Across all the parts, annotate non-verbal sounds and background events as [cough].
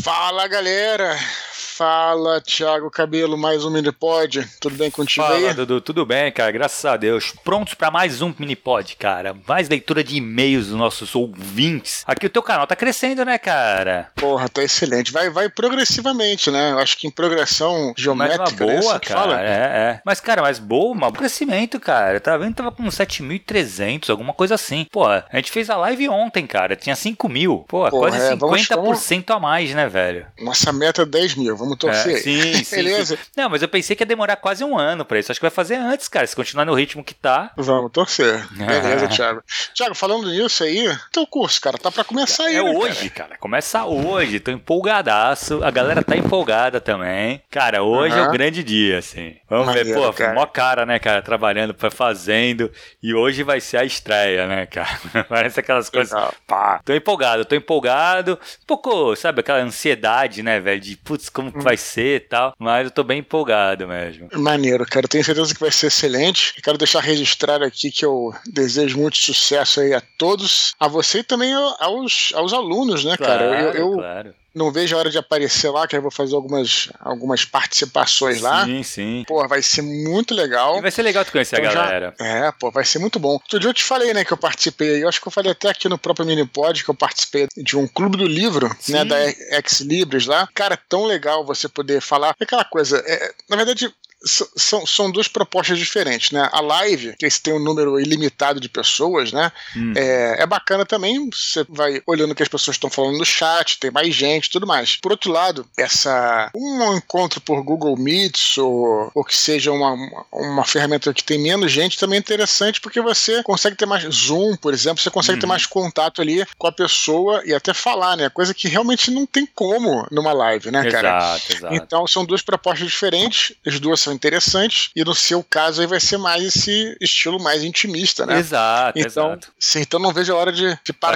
Fala galera, Fala, Thiago Cabelo, mais um Minipod. Tudo bem contigo Fala, aí? Dudu, tudo bem, cara? Graças a Deus. Prontos para mais um Minipod, cara. Mais leitura de e-mails dos nossos ouvintes. Aqui o teu canal tá crescendo, né, cara? Porra, tá excelente. Vai, vai progressivamente, né? Eu acho que em progressão geométrica. Mas uma né? boa, que cara. fala? É, é. Mas, cara, mas boa, mas crescimento, cara. Tá vendo? Tava com 7.300, alguma coisa assim. Pô, a gente fez a live ontem, cara. Tinha 5 mil. Pô, Porra, quase é, vamos 50% a mais, né, velho? Nossa meta é 10 mil, vamos torcer. É, [laughs] sim, sim, Beleza? sim. Não, mas eu pensei que ia demorar quase um ano pra isso. Acho que vai fazer antes, cara. Se continuar no ritmo que tá. Vamos torcer. Beleza, [laughs] Thiago. Thiago, falando nisso aí, teu curso, cara, tá pra começar aí. É né, hoje, cara. Começa hoje. Tô empolgadaço. A galera tá empolgada também. Cara, hoje é Aham. o grande dia, assim. Vamos ver, Maneiro, pô, cara. mó cara, né, cara, trabalhando, fazendo. E hoje vai ser a estreia, né, cara? [laughs] Parece aquelas coisas. Legal. Pá. Tô empolgado, tô empolgado. Um pouco, sabe, aquela ansiedade, né, velho? De putz, como Que vai ser e tal. Mas eu tô bem empolgado mesmo. Maneiro, cara. Eu tenho certeza que vai ser excelente. Quero deixar registrado aqui que eu desejo muito sucesso aí a todos, a você e também aos, aos alunos, né, cara? Eu, eu claro. Não vejo a hora de aparecer lá, que eu vou fazer algumas, algumas participações lá. Sim, sim. Pô, vai ser muito legal. E vai ser legal tu conhecer Então a já- galera. É, pô, vai ser muito bom. Outro dia eu te falei, né, que eu participei, eu acho que eu falei até aqui no próprio Minipod, que eu participei de um clube do livro, Sim. né, da Ex Libris lá. Cara, é tão legal você poder falar. É Aquela coisa, é, na verdade, são, são duas propostas diferentes, né? A live, que tem um número ilimitado de pessoas, né? Hum. É, é bacana também, você vai olhando o que as pessoas estão falando no chat, tem mais gente tudo mais. Por outro lado, essa um encontro por Google Meets ou, ou que seja uma, uma ferramenta que tem menos gente também é interessante porque você consegue ter mais Zoom, por exemplo, você consegue ter Uhum. mais contato ali com a pessoa e até falar, né? Coisa que realmente não tem como numa live, né, cara? Exato, exato. Então são duas propostas diferentes, as duas são interessantes, e no seu caso aí vai ser mais esse estilo mais intimista, né? Exato, Então, exato. sim, então não vejo a hora de, de participar.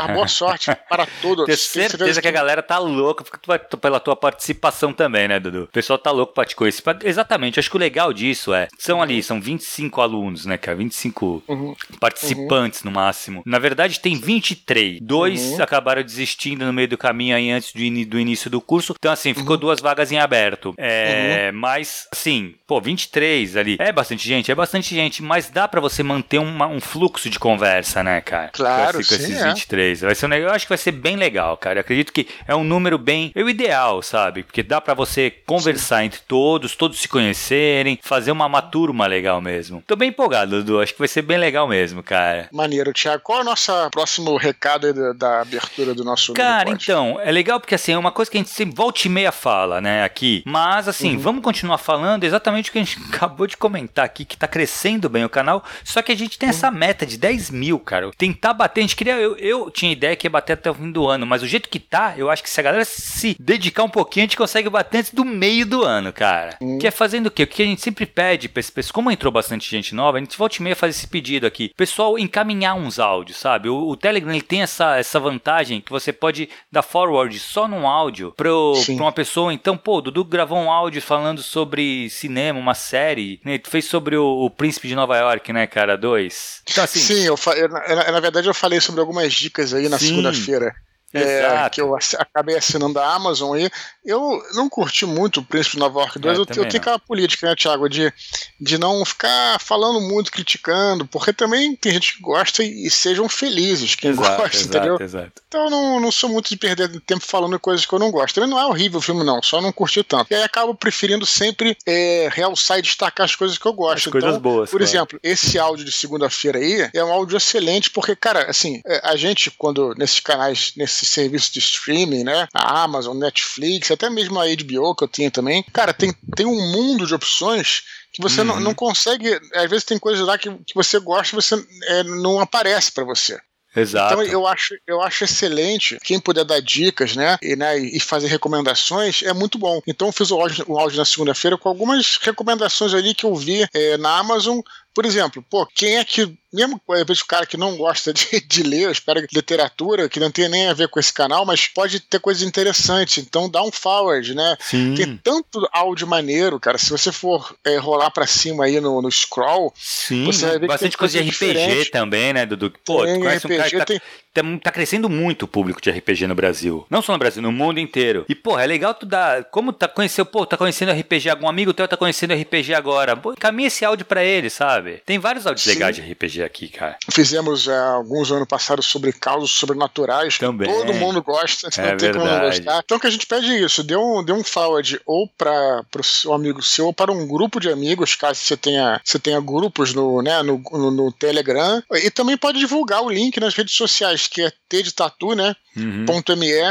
Participar. Boa sorte para [laughs] todos. Tenho certeza que a galera tá louca porque tu vai- pela tua participação também, né, Dudu? O pessoal tá louco pra te conhecer. Exatamente, acho que o legal disso é, são ali, são 25 alunos, né, cara? 25 Uhum. participantes no máximo. Na verdade, tem 23. Dois Uhum. acabaram desistindo no meio do caminho aí antes do, ini- do início do curso. Então, assim, ficou Uhum. duas vagas em aberto. É, Mas, assim, pô, 23 ali. É bastante gente, é bastante gente, mas dá pra você manter uma- um fluxo de conversa, né, cara? Claro, esse- com sim, esses é. 23. Vai ser um negócio, eu acho que vai ser bem legal, cara. Eu acredito que é um número bem. É o ideal, sabe? Porque dá pra você conversar entre todos, todos se conhecerem, fazer uma, uma turma legal mesmo. Tô bem empolgado, Dudu. Acho que vai ser bem legal mesmo, cara. Maneiro, Thiago. Qual é o nosso próximo recado da, da abertura do nosso Cara, então, é legal porque assim, é uma coisa que a gente sempre volta e meia fala, né, aqui. Mas assim, Uhum. vamos continuar falando exatamente o que a gente [laughs] acabou de comentar aqui, que tá crescendo bem o canal. Só que a gente tem essa meta de 10 mil, cara. Tentar bater, a gente queria. Eu, eu tinha ideia que ia bater até o fim do ano, mas o jeito que tá, eu acho que se a galera se dedicar um pouquinho, a gente consegue bater antes do meio do ano, cara. Uhum. Que é fazendo o quê? O que a gente sempre pede pra esse pessoal, como entrou bastante gente nova, a gente volta e meia faz esse pedido aqui. Pessoal, encaminhar uns áudios, sabe? O, o Telegram ele tem essa, essa vantagem que você pode dar forward só num áudio pro, Sim. pra uma pessoa. Então, pô, o Dudu gravou um áudio falando sobre cinema, uma série, né? Tu fez sobre o, o Príncipe de Nova York, né, cara? Dois. Então, assim. Sim, eu, eu- na, na verdade eu falei sobre algumas dicas aí na segunda-feira. É, que eu acabei assinando a Amazon aí. Eu não curti muito o Príncipe de Nova York 2. É, eu, eu tenho não. aquela política, né, Thiago, de, de não ficar falando muito, criticando, porque também tem gente que gosta e, e sejam felizes quem Exato, gosta, exato, entendeu? exato. Então eu não, não sou muito de perder tempo falando coisas que eu não gosto. Também não é horrível o filme, não, só não curti tanto. E aí acabo preferindo sempre é, realçar e destacar as coisas que eu gosto. As coisas então, boas, Por claro. exemplo, esse áudio de segunda-feira aí é um áudio excelente, porque, cara, assim, é, a gente, quando nesses canais, nesses serviços de streaming, né? A Amazon, Netflix, até mesmo a HBO que eu tinha também, cara, tem, tem um mundo de opções que você não, Uhum. não consegue. Às vezes tem coisas lá que, que você gosta e você é, não aparece pra você. Exato. Então eu acho, eu acho excelente. Quem puder dar dicas, né? E, né, e fazer recomendações é muito bom. Então eu fiz o áudio, o áudio na segunda-feira com algumas recomendações ali que eu vi é, na Amazon Por exemplo, pô, quem é que mesmo o cara que não gosta de, [laughs] de ler, eu espero literatura, que não tem nem a ver com esse canal, mas pode ter coisas interessantes. Então dá um forward, né? Sim. Tem tanto áudio maneiro, cara. Se você for é, rolar pra cima aí no, no scroll, Sim, você vai ver bastante que tem coisa de RPG diferente. também, né, Dudu? Pô, Tem tu conhece um cara que RPG, tá, tem- tá, tá crescendo muito o público de RPG no Brasil. Não só no Brasil, no mundo inteiro. E, porra, é legal tu dar. Como tá conhecendo, pô, tá conhecendo RPG, algum amigo teu tá conhecendo RPG agora. Pô, caminha esse áudio pra ele, sabe? Tem vários áudios Sim. legais de RPG aqui, cara. Fizemos é, alguns anos passados sobre casos sobrenaturais. Também. Todo mundo gosta, É [laughs] não tem como não verdade. gostar. Então o que a gente pede é isso: dê um, dê um forward ou para o seu amigo seu ou para um grupo de amigos, caso você tenha, você tenha grupos no, né, no, no, no Telegram. E também pode divulgar o link nas redes sociais, que é T de Tatu, né? Uhum.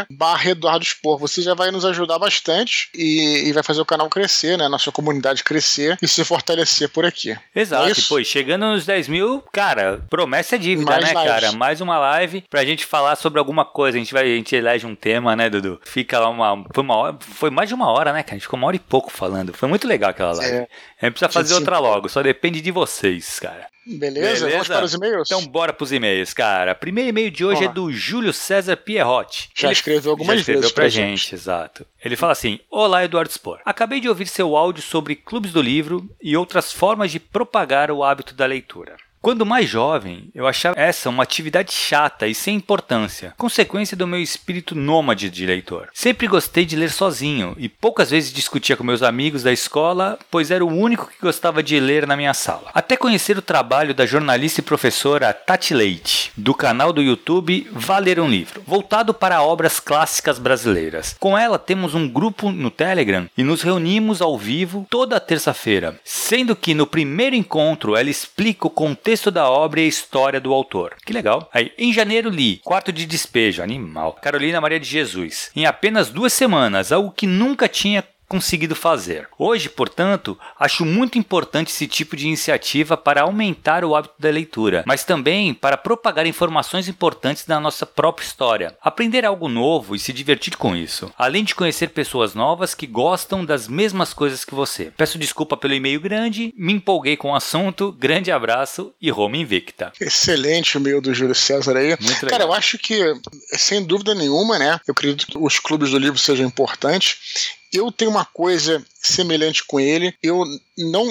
barra Eduardo Spor. Você já vai nos ajudar bastante e, e vai fazer o canal crescer, né? Nossa comunidade crescer e se fortalecer por aqui. Exato, É e, isso? e chegando nos 10 mil, cara, promessa é dívida, Mais né, lives. cara? Mais uma live pra gente falar sobre alguma coisa. A gente vai, a gente elege um tema, né, Dudu? Fica lá uma. Foi uma hora, foi mais de uma hora, né, cara? A gente ficou uma hora e pouco falando. Foi muito legal aquela live. É. A gente precisa fazer outra logo, só depende de vocês, cara. Beleza? Vamos para os e-mails? Então bora pros e-mails, cara. Primeiro e-mail de hoje Vamos é do Júlio César Pierrotti. Já escreveu algumas já escreveu vezes pra gente, gente. exato. Ele fala assim: Olá, Eduardo Spor. Acabei de ouvir seu áudio sobre clubes do livro e outras formas de propagar o hábito da leitura. Quando mais jovem, eu achava essa uma atividade chata e sem importância, consequência do meu espírito nômade de leitor. Sempre gostei de ler sozinho e poucas vezes discutia com meus amigos da escola, pois era o único que gostava de ler na minha sala. Até conhecer o trabalho da jornalista e professora Tati Leite, do canal do YouTube Valer um Livro, voltado para obras clássicas brasileiras. Com ela temos um grupo no Telegram e nos reunimos ao vivo toda terça-feira, sendo que no primeiro encontro ela explica o contexto da obra e a história do autor. Que legal. Aí, em janeiro li Quarto de Despejo, animal, Carolina Maria de Jesus, em apenas duas semanas, algo que nunca tinha conseguido fazer. Hoje, portanto, acho muito importante esse tipo de iniciativa para aumentar o hábito da leitura, mas também para propagar informações importantes da nossa própria história, aprender algo novo e se divertir com isso, além de conhecer pessoas novas que gostam das mesmas coisas que você. Peço desculpa pelo e-mail grande, me empolguei com o assunto, grande abraço e Roma invicta. Excelente o e-mail do Júlio César aí. Muito legal. Cara, eu acho que, sem dúvida nenhuma, né? Eu acredito que os clubes do livro sejam importantes. Eu tenho uma coisa semelhante com ele. Eu não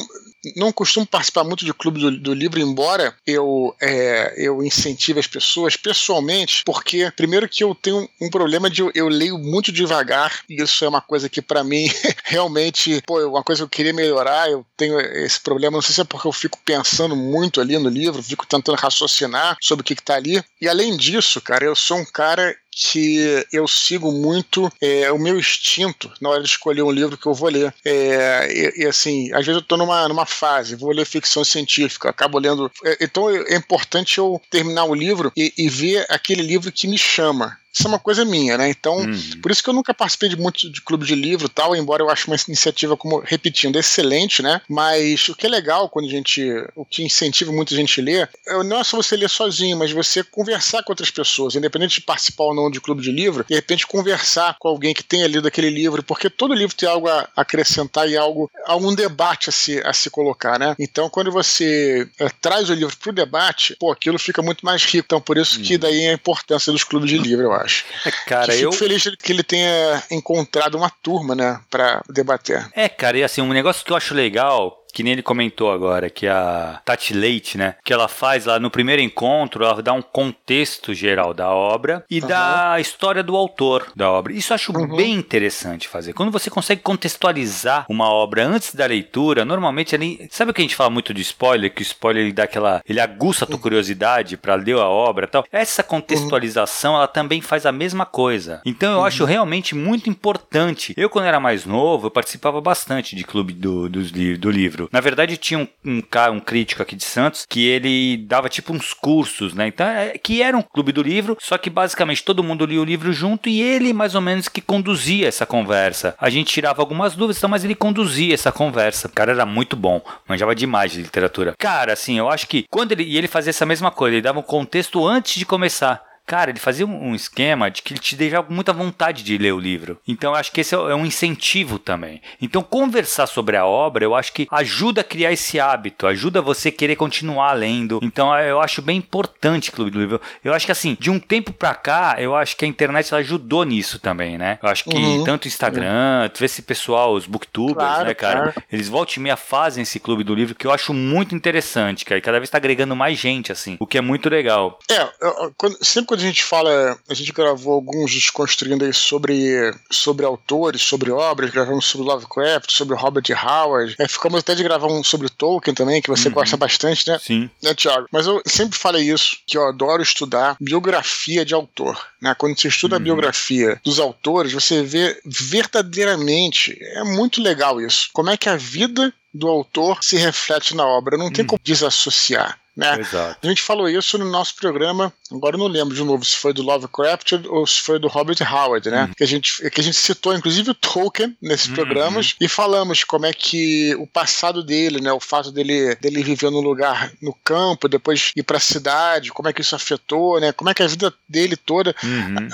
não costumo participar muito de clube do, do livro, embora eu, é, eu incentive as pessoas pessoalmente, porque primeiro que eu tenho um problema de eu, eu leio muito devagar, e isso é uma coisa que para mim [laughs] realmente, pô, é uma coisa que eu queria melhorar, eu tenho esse problema, não sei se é porque eu fico pensando muito ali no livro, fico tentando raciocinar sobre o que, que tá ali. E além disso, cara, eu sou um cara que eu sigo muito é, o meu instinto na hora de escolher um livro que eu vou ler. É, e, e, assim, às vezes eu estou numa, numa fase, vou ler ficção científica, acabo lendo. É, então é importante eu terminar o livro e, e ver aquele livro que me chama. Isso é uma coisa minha, né? Então, Uhum. por isso que eu nunca participei de muito de clube de livro e tal, embora eu ache uma iniciativa, como repetindo, excelente, né? Mas o que é legal quando a gente. O que incentiva muita gente a ler, é- não é só você ler sozinho, mas você conversar com outras pessoas, independente de participar ou não de clube de livro, de repente conversar com alguém que tenha lido aquele livro, porque todo livro tem algo a acrescentar e algo, algum debate a se, a se colocar, né? Então, quando você é, traz o livro para o debate, pô, aquilo fica muito mais rico. Então, por isso que daí a importância dos clubes de livro, eu acho. É, cara, Que eu. Fico feliz que ele tenha encontrado uma turma, né, para debater. É, cara, e assim, um negócio que eu acho legal. Que nem ele comentou agora, que a Tati Leite, né? Que ela faz lá no primeiro encontro, ela dá um contexto geral da obra e Aham. da história do autor da obra. Isso eu acho Uhum. bem interessante fazer. Quando você consegue contextualizar uma obra antes da leitura, normalmente ali. Sabe o que a gente fala muito de spoiler? Que o spoiler ele dá aquela. Ele aguça a tua curiosidade pra ler a obra e tal. Essa contextualização, ela também faz a mesma coisa. Então eu acho realmente muito importante. Eu, quando era mais novo, eu participava bastante de clube do, li- do livro. Na verdade, tinha um, um cara, um crítico aqui de Santos, que ele dava tipo uns cursos, né? Então, é, que era um clube do livro, só que basicamente todo mundo lia o livro junto e ele mais ou menos que conduzia essa conversa. A gente tirava algumas dúvidas, então, mas ele conduzia essa conversa. O cara era muito bom, manjava demais de literatura. Cara, assim, eu acho que quando ele. E ele fazia essa mesma coisa, ele dava um contexto antes de começar. Cara, ele fazia um esquema de que ele te deixava muita vontade de ler o livro. Então eu acho que esse é, é um incentivo também. Então conversar sobre a obra, eu acho que ajuda a criar esse hábito, ajuda você querer continuar lendo. Então eu acho bem importante Clube do Livro. Eu acho que assim, de um tempo pra cá, eu acho que a internet ajudou nisso também, né? Eu acho que uhum. tanto o Instagram, tu vê esse pessoal, os booktubers, claro, né, cara? Claro. Eles voltam e meia fazem esse Clube do Livro que eu acho muito interessante, cara. E cada vez tá agregando mais gente, assim, o que é muito legal. É, quando, sempre quando a gente fala, a gente gravou alguns desconstruindo aí sobre, sobre autores, sobre obras, gravamos sobre Lovecraft, sobre Robert Howard. É, ficamos até de gravar um sobre Tolkien também, que você uhum. gosta bastante, né? Sim. Né, Thiago? Mas eu sempre falei isso, que eu adoro estudar biografia de autor. Né? Quando você estuda uhum. a biografia dos autores, você vê verdadeiramente, é muito legal isso. Como é que a vida do autor se reflete na obra. Não tem uhum. como desassociar. Né? A gente falou isso no nosso programa, agora eu não lembro de novo se foi do Lovecraft ou se foi do Robert Howard, né? Uhum. Que, a gente, que a gente citou, inclusive, o Tolkien nesses uhum. programas e falamos como é que o passado dele, né? O fato dele, dele viver num lugar no campo, depois ir para a cidade, como é que isso afetou, né? Como é que a vida dele toda. Uhum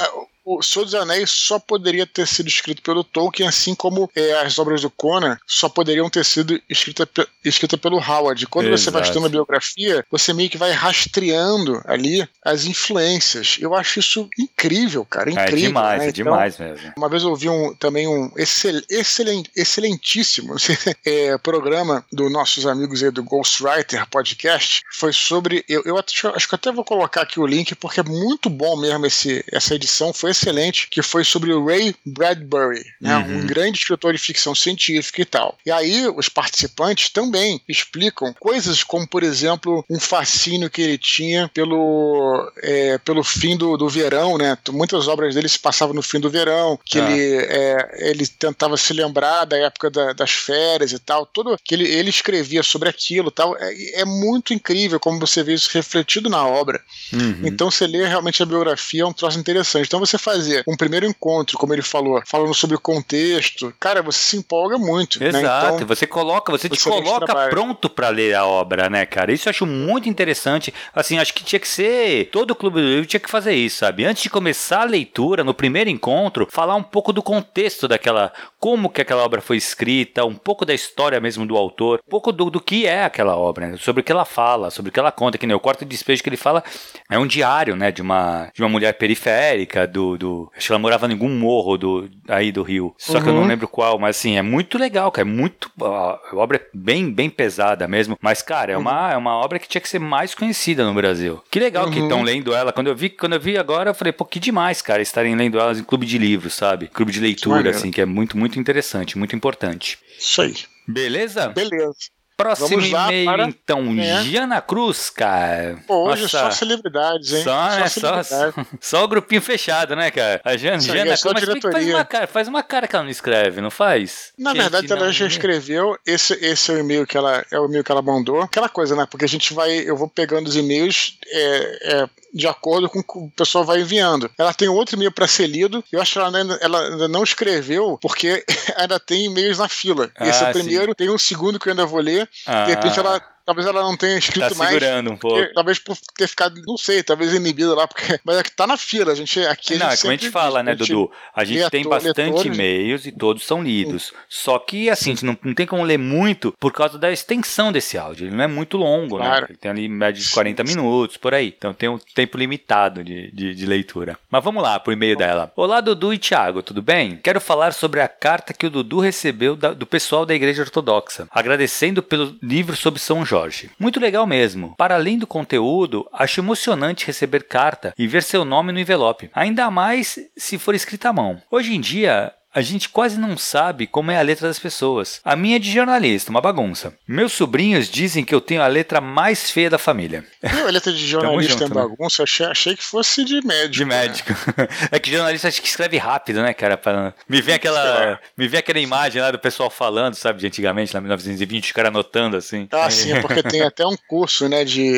o Senhor dos Anéis só poderia ter sido escrito pelo Tolkien, assim como é, as obras do Conan só poderiam ter sido escritas escrita pelo Howard. Quando Exato. você vai estudando a biografia, você meio que vai rastreando ali as influências. Eu acho isso incrível, cara. É incrível. É demais, né? é então, demais mesmo. Uma vez eu ouvi um, também um excel, excelent, excelentíssimo [laughs] é, programa dos nossos amigos aí do Ghostwriter Podcast. Foi sobre. Eu, eu acho, acho que até vou colocar aqui o link, porque é muito bom mesmo esse, essa edição. Foi excelente, que foi sobre o Ray Bradbury, né, uhum. um grande escritor de ficção científica e tal. E aí os participantes também explicam coisas como, por exemplo, um fascínio que ele tinha pelo, é, pelo fim do, do verão, né? Muitas obras dele se passavam no fim do verão, que ah. ele, é, ele tentava se lembrar da época da, das férias e tal, tudo que ele, ele escrevia sobre aquilo tal. É, é muito incrível como você vê isso refletido na obra. Uhum. Então você lê realmente a biografia, é um troço interessante. Então você fazer um primeiro encontro, como ele falou, falando sobre o contexto, cara, você se empolga muito. Né? Exato, né? então, você coloca, você, você te coloca pronto para ler a obra, né, cara? Isso eu acho muito interessante. Assim, acho que tinha que ser. Todo o Clube do Livro tinha que fazer isso, sabe? Antes de começar a leitura, no primeiro encontro, falar um pouco do contexto daquela. Como que aquela obra foi escrita, um pouco da história mesmo do autor, um pouco do, do que é aquela obra, né? sobre o que ela fala, sobre o que ela conta. Que nem o quarto de despejo que ele fala é um diário, né? De uma, de uma mulher periférica, do, do. Acho que ela morava em algum morro do, aí do Rio. Só uhum. que eu não uhum. lembro qual, mas assim, é muito legal, cara. É muito. A obra é bem, bem pesada mesmo. Mas, cara, é, uhum. uma, é uma obra que tinha que ser mais conhecida no Brasil. Que legal uhum. que estão lendo ela. Quando eu vi, quando eu vi agora, eu falei, pô, que demais, cara, estarem lendo elas em clube de livros, sabe? Clube de leitura, assim, que é muito, muito interessante, muito importante. Isso aí. Beleza? Beleza. Próximo e-mail, para... então, é. Jana Cruz, cara. Pô, hoje Nossa. só celebridades, hein? Só, né? Só, só, [laughs] só, o grupinho fechado, né, cara? A Jana, Jana Cruz, mas faz uma, cara, faz uma cara que ela não escreve, não faz? Na gente, verdade, ela já escreveu. Esse, esse é o e-mail que ela é o e-mail que ela mandou. Aquela coisa, né? Porque a gente vai, eu vou pegando os e-mails é, é, de acordo com o que o pessoal vai enviando. Ela tem outro e-mail para ser lido. Eu acho que ela ainda, ela ainda não escreveu porque [laughs] ainda tem e-mails na fila. Esse é o ah, primeiro, sim. tem um segundo que eu ainda vou ler. Ah. De repente ela Talvez ela não tenha escrito tá mais. segurando um pouco. talvez por ter ficado, não sei, talvez inibida lá, porque. Mas é que tá na fila. A gente aqui. Não, a gente é como a gente fala, né, Dudu? A gente tem bastante e-mails e todos são lidos. Sim. Só que, assim, a gente não, não tem como ler muito por causa da extensão desse áudio. Ele não é muito longo, né? claro. né? Ele tem ali média de 40 minutos, por aí. Então tem um tempo limitado de, de, de leitura. Mas vamos lá pro e-mail dela. Olá, Dudu e Thiago, tudo bem? Quero falar sobre a carta que o Dudu recebeu da, do pessoal da Igreja Ortodoxa, agradecendo pelo livro sobre São Jorge. Muito legal legal mesmo. Para além do conteúdo, acho emocionante receber carta e ver seu nome no envelope, ainda mais se for escrita à mão. Hoje em dia, a gente quase não sabe como é a letra das pessoas. A minha é de jornalista, uma bagunça. Meus sobrinhos dizem que eu tenho a letra mais feia da família. Não, a letra de jornalista junto, é bagunça, né? achei, achei que fosse de médico. De médico. Né? [laughs] é que jornalista acho que escreve rápido, né, cara? Pra... Me vem aquela. Me vem aquela imagem lá do pessoal falando, sabe, de antigamente, lá em 1920, os caras anotando assim. Ah, sim, é porque tem até um curso, né, de.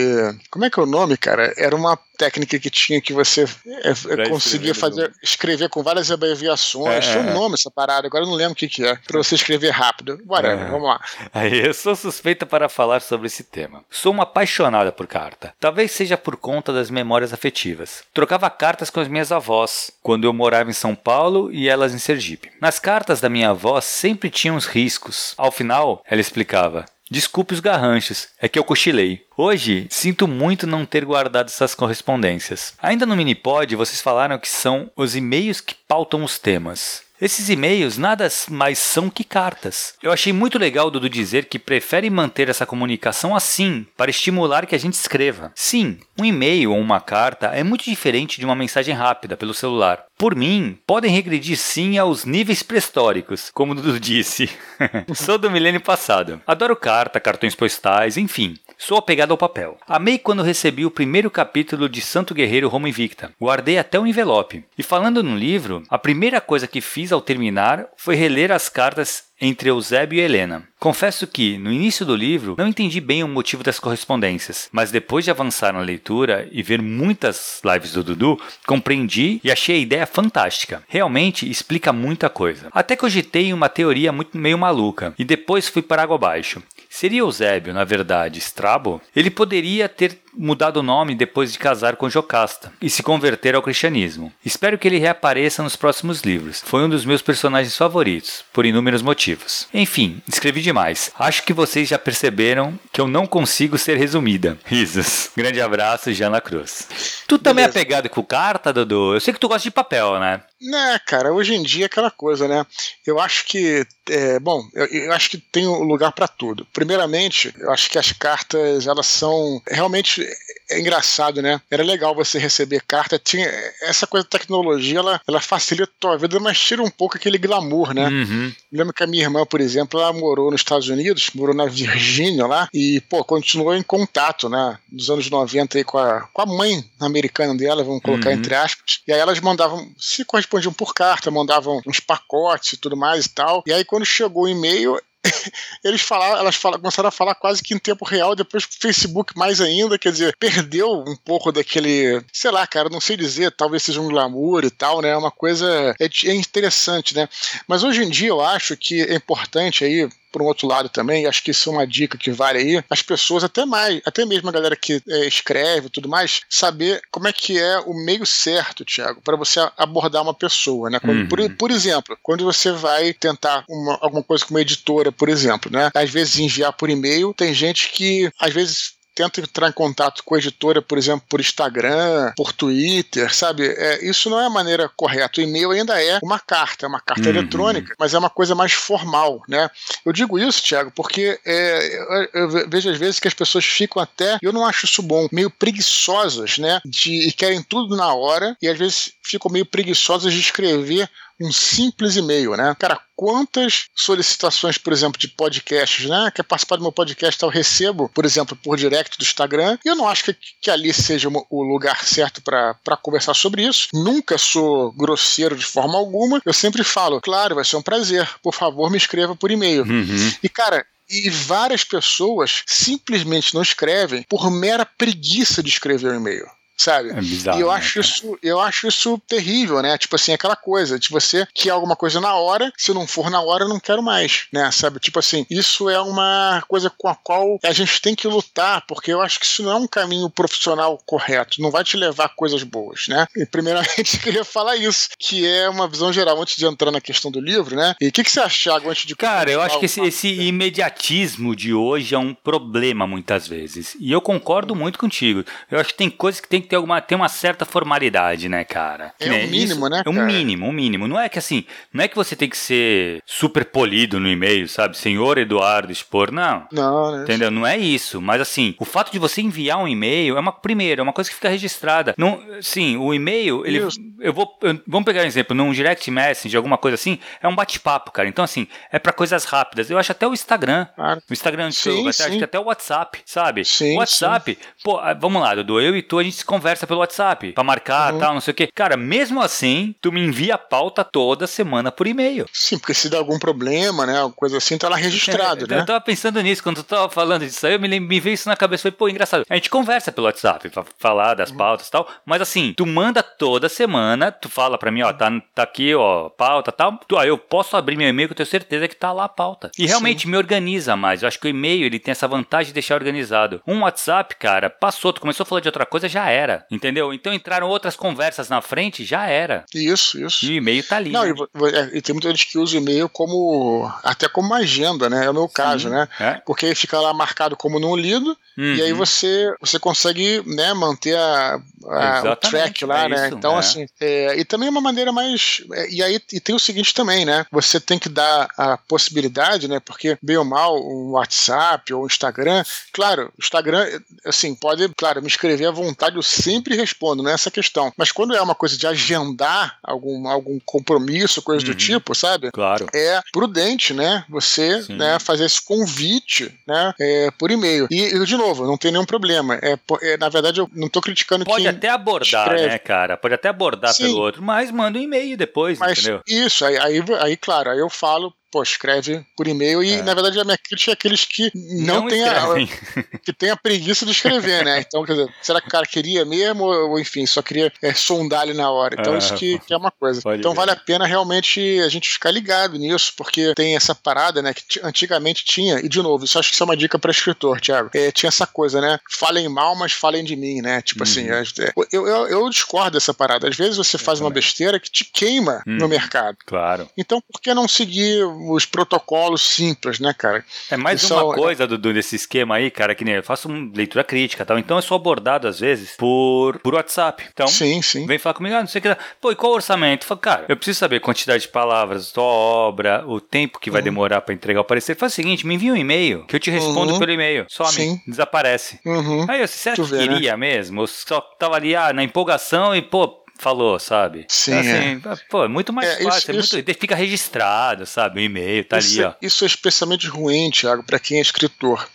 Como é que é o nome, cara? Era uma técnica que tinha que você é, conseguia fazer, escrever com várias abreviações. É, tinha um nome essa parada, agora eu não lembro o que, que é. Pra você escrever rápido. Whatever, é. vamos lá. Aí eu sou suspeita para falar sobre esse tema. Sou uma apaixonada por carta. Talvez seja por conta das memórias afetivas. Trocava cartas com as minhas avós, quando eu morava em São Paulo e elas em Sergipe. Nas cartas da minha avó sempre tinham os riscos. Ao final, ela explicava: Desculpe os garranchos, é que eu cochilei. Hoje, sinto muito não ter guardado essas correspondências. Ainda no Minipod, vocês falaram que são os e-mails que pautam os temas. Esses e-mails nada mais são que cartas. Eu achei muito legal Dudu dizer que prefere manter essa comunicação assim, para estimular que a gente escreva. Sim, um e-mail ou uma carta é muito diferente de uma mensagem rápida pelo celular. Por mim, podem regredir sim aos níveis pré-históricos, como o Dudu disse. [laughs] Sou do milênio passado. Adoro carta, cartões postais, enfim. Sou apegado ao papel. Amei quando recebi o primeiro capítulo de Santo Guerreiro Roma Invicta. Guardei até o envelope. E falando no livro, a primeira coisa que fiz ao terminar foi reler as cartas entre Eusébio e Helena. Confesso que, no início do livro, não entendi bem o motivo das correspondências, mas depois de avançar na leitura e ver muitas lives do Dudu, compreendi e achei a ideia fantástica. Realmente explica muita coisa. Até cogitei uma teoria muito meio maluca, e depois fui para água abaixo. Seria Eusébio, na verdade, Strabo? Ele poderia ter mudado o nome depois de casar com Jocasta e se converter ao cristianismo. Espero que ele reapareça nos próximos livros. Foi um dos meus personagens favoritos, por inúmeros motivos. Enfim, escrevi demais. Acho que vocês já perceberam que eu não consigo ser resumida. Risos. Grande abraço, Jana Cruz. Tu também Beleza. é pegado com carta, Dudu? Eu sei que tu gosta de papel, né? Né, cara, hoje em dia é aquela coisa, né? Eu acho que, é, bom, eu, eu, acho que tem um lugar para tudo. Primeiramente, eu acho que as cartas, elas são realmente é engraçado, né? Era legal você receber carta. Tinha essa coisa da tecnologia, ela, ela facilita a tua vida, mas tira um pouco aquele glamour, né? Uhum. Lembro que a minha irmã, por exemplo, ela morou nos Estados Unidos, morou na Virgínia lá, e, pô, continuou em contato, né? Nos anos 90 aí com a, com a mãe americana dela, vamos colocar uhum. entre aspas. E aí elas mandavam, se correspondiam por carta, mandavam uns pacotes e tudo mais e tal. E aí quando chegou o e-mail, [laughs] eles falaram, elas falaram, começaram a falar quase que em tempo real, depois o Facebook mais ainda, quer dizer, perdeu um pouco daquele, sei lá, cara, não sei dizer, talvez seja um glamour e tal, né? É uma coisa é, é interessante, né? Mas hoje em dia eu acho que é importante aí por um outro lado também, acho que isso é uma dica que vale aí, as pessoas, até mais, até mesmo a galera que é, escreve e tudo mais, saber como é que é o meio certo, Tiago, para você abordar uma pessoa, né? Quando, uhum. por, por, exemplo, quando você vai tentar uma, alguma coisa com uma editora, por exemplo, né? Às vezes enviar por e-mail, tem gente que às vezes tenta entrar em contato com a editora, por exemplo, por Instagram, por Twitter, sabe? É, isso não é a maneira correta. O e-mail ainda é uma carta, é uma carta uhum. eletrônica, mas é uma coisa mais formal, né? Eu digo isso, Thiago, porque é, eu, eu, vejo às vezes que as pessoas ficam até, eu não acho isso bom, meio preguiçosas, né? De, e querem tudo na hora e às vezes ficam meio preguiçosas de escrever um simples e-mail, né? Cara, quantas solicitações, por exemplo, de podcasts, né? Quer participar do meu podcast, eu recebo, por exemplo, por direct do Instagram, e eu não acho que, que ali seja o lugar certo para conversar sobre isso. Nunca sou grosseiro de forma alguma. Eu sempre falo, claro, vai ser um prazer. Por favor, me escreva por e-mail. Uhum. E, cara, e várias pessoas simplesmente não escrevem por mera preguiça de escrever o um e-mail sabe? É bizarro, e eu acho né, isso, eu acho isso terrível, né? Tipo assim, aquela coisa de você quer alguma coisa na hora, se não for na hora, eu não quero mais, né? Sabe? Tipo assim, isso é uma coisa com a qual a gente tem que lutar, porque eu acho que isso não é um caminho profissional correto, não vai te levar a coisas boas, né? E primeiramente [laughs] eu queria falar isso, que é uma visão geral antes de entrar na questão do livro, né? E o que, que você acha, Thiago, antes de Cara, eu acho que esse, esse imediatismo de hoje é um problema muitas vezes. E eu concordo muito contigo. Eu acho que tem coisas que tem que ter alguma tem uma certa formalidade, né, cara? É o mínimo, né? É um mínimo, um mínimo. Não é que assim, não é que você tem que ser super polido no e-mail, sabe? Senhor Eduardo expor, não. Não, né? Entendeu? Não é isso, mas assim, o fato de você enviar um e-mail é uma primeira, é uma coisa que fica registrada. Não, sim, o e-mail, ele isso. eu vou eu, vamos pegar um exemplo, num direct message, alguma coisa assim, é um bate-papo, cara. Então assim, é para coisas rápidas. Eu acho até o Instagram, claro. o Instagram, sim, eu, até, acho que até o WhatsApp, sabe? Sim, o WhatsApp, sim. pô, ah, vamos lá, Dudu, eu e tu a gente se conversa pelo WhatsApp pra marcar, uhum. tal, não sei o quê. Cara, mesmo assim, tu me envia a pauta toda semana por e-mail. Sim, porque se dá algum problema, né, alguma coisa assim, tá lá registrado, [laughs] é, né? Eu tava pensando nisso, quando tu tava falando disso aí, eu me, me veio isso na cabeça, falei, pô, engraçado. A gente conversa pelo WhatsApp pra falar das uhum. pautas e tal, mas assim, tu manda toda semana, tu fala pra mim, ó, tá, tá aqui, ó, pauta e tal, tu, aí eu posso abrir meu e-mail que eu tenho certeza que tá lá a pauta. E realmente Sim. me organiza mais, eu acho que o e-mail, ele tem essa vantagem de deixar organizado. Um WhatsApp, cara, passou, tu começou a falar de outra coisa, já era, entendeu? Então entraram outras conversas na frente, já era. Isso, isso. E o e-mail tá ali. Não, né? e, é, e, tem muita gente que usa o e-mail como, até como uma agenda, né? É o meu Sim, caso, né? É. Porque fica lá marcado como não lido, uhum. e aí você, você consegue, né, manter a, a o track lá, é né? Isso, então, é. assim, é, e também é uma maneira mais, é, e aí e tem o seguinte também, né? Você tem que dar a possibilidade, né? Porque, bem ou mal, um WhatsApp ou um Instagram, claro, o Instagram, assim, pode, claro, me escrever à vontade, eu sempre respondo, nessa é questão. Mas quando é uma coisa de agendar algum, algum compromisso, coisa uhum. do tipo, sabe? Claro. É prudente, né? Você né, fazer esse convite, né? É, por e-mail. E, de novo, não tem nenhum problema. É, é na verdade, eu não estou criticando Pode quem até abordar, escreve. né, cara? Pode até abordar Sim. pelo outro, mas manda um e-mail depois, mas entendeu? Isso, aí, aí, aí, claro, aí eu falo pô, escreve por e-mail e, é. na verdade, a minha crítica é aqueles que não, não têm a, [laughs] que tem a preguiça de escrever, né? [laughs] Então, quer dizer, será que o cara queria mesmo ou, enfim, só queria é, sondar ali na hora? Então, isso que, que, é uma coisa. então, ver. vale a pena realmente a gente ficar ligado nisso, porque tem essa parada, né, que antigamente tinha, e de novo, isso acho que isso é uma dica para escritor, Thiago, é, tinha essa coisa, né? Falem mal, mas falem de mim, né? Tipo assim, uhum. assim, eu, eu, eu, discordo dessa parada. Às vezes você faz uma besteira que te queima uhum. no mercado. Claro. Então, por que não seguir os protocolos simples, né, cara? É mais Isso uma é... coisa do, do, desse esquema aí, cara, que nem eu faço uma leitura crítica tal. Então eu sou abordado, às vezes, por, por WhatsApp. Então, sim, sim. vem falar comigo, ah, não sei o que. Pô, e qual o orçamento? Falo, cara, eu preciso saber quantidade de palavras, tua obra, o tempo que vai uhum. demorar para entregar o parecer. Faz o seguinte, me envia um e-mail, que eu te respondo uhum. pelo e-mail. Some, sim. desaparece. Uhum. Aí eu, você que queria né? mesmo? Eu só tava ali, ah, na empolgação e, pô, falou, sabe? Sim. Então, assim, é. Pô, é muito mais é, fácil, isso, é muito, fica registrado, sabe? O e-mail tá isso, ali, ó. Isso é especialmente ruim, Thiago, para quem é escritor.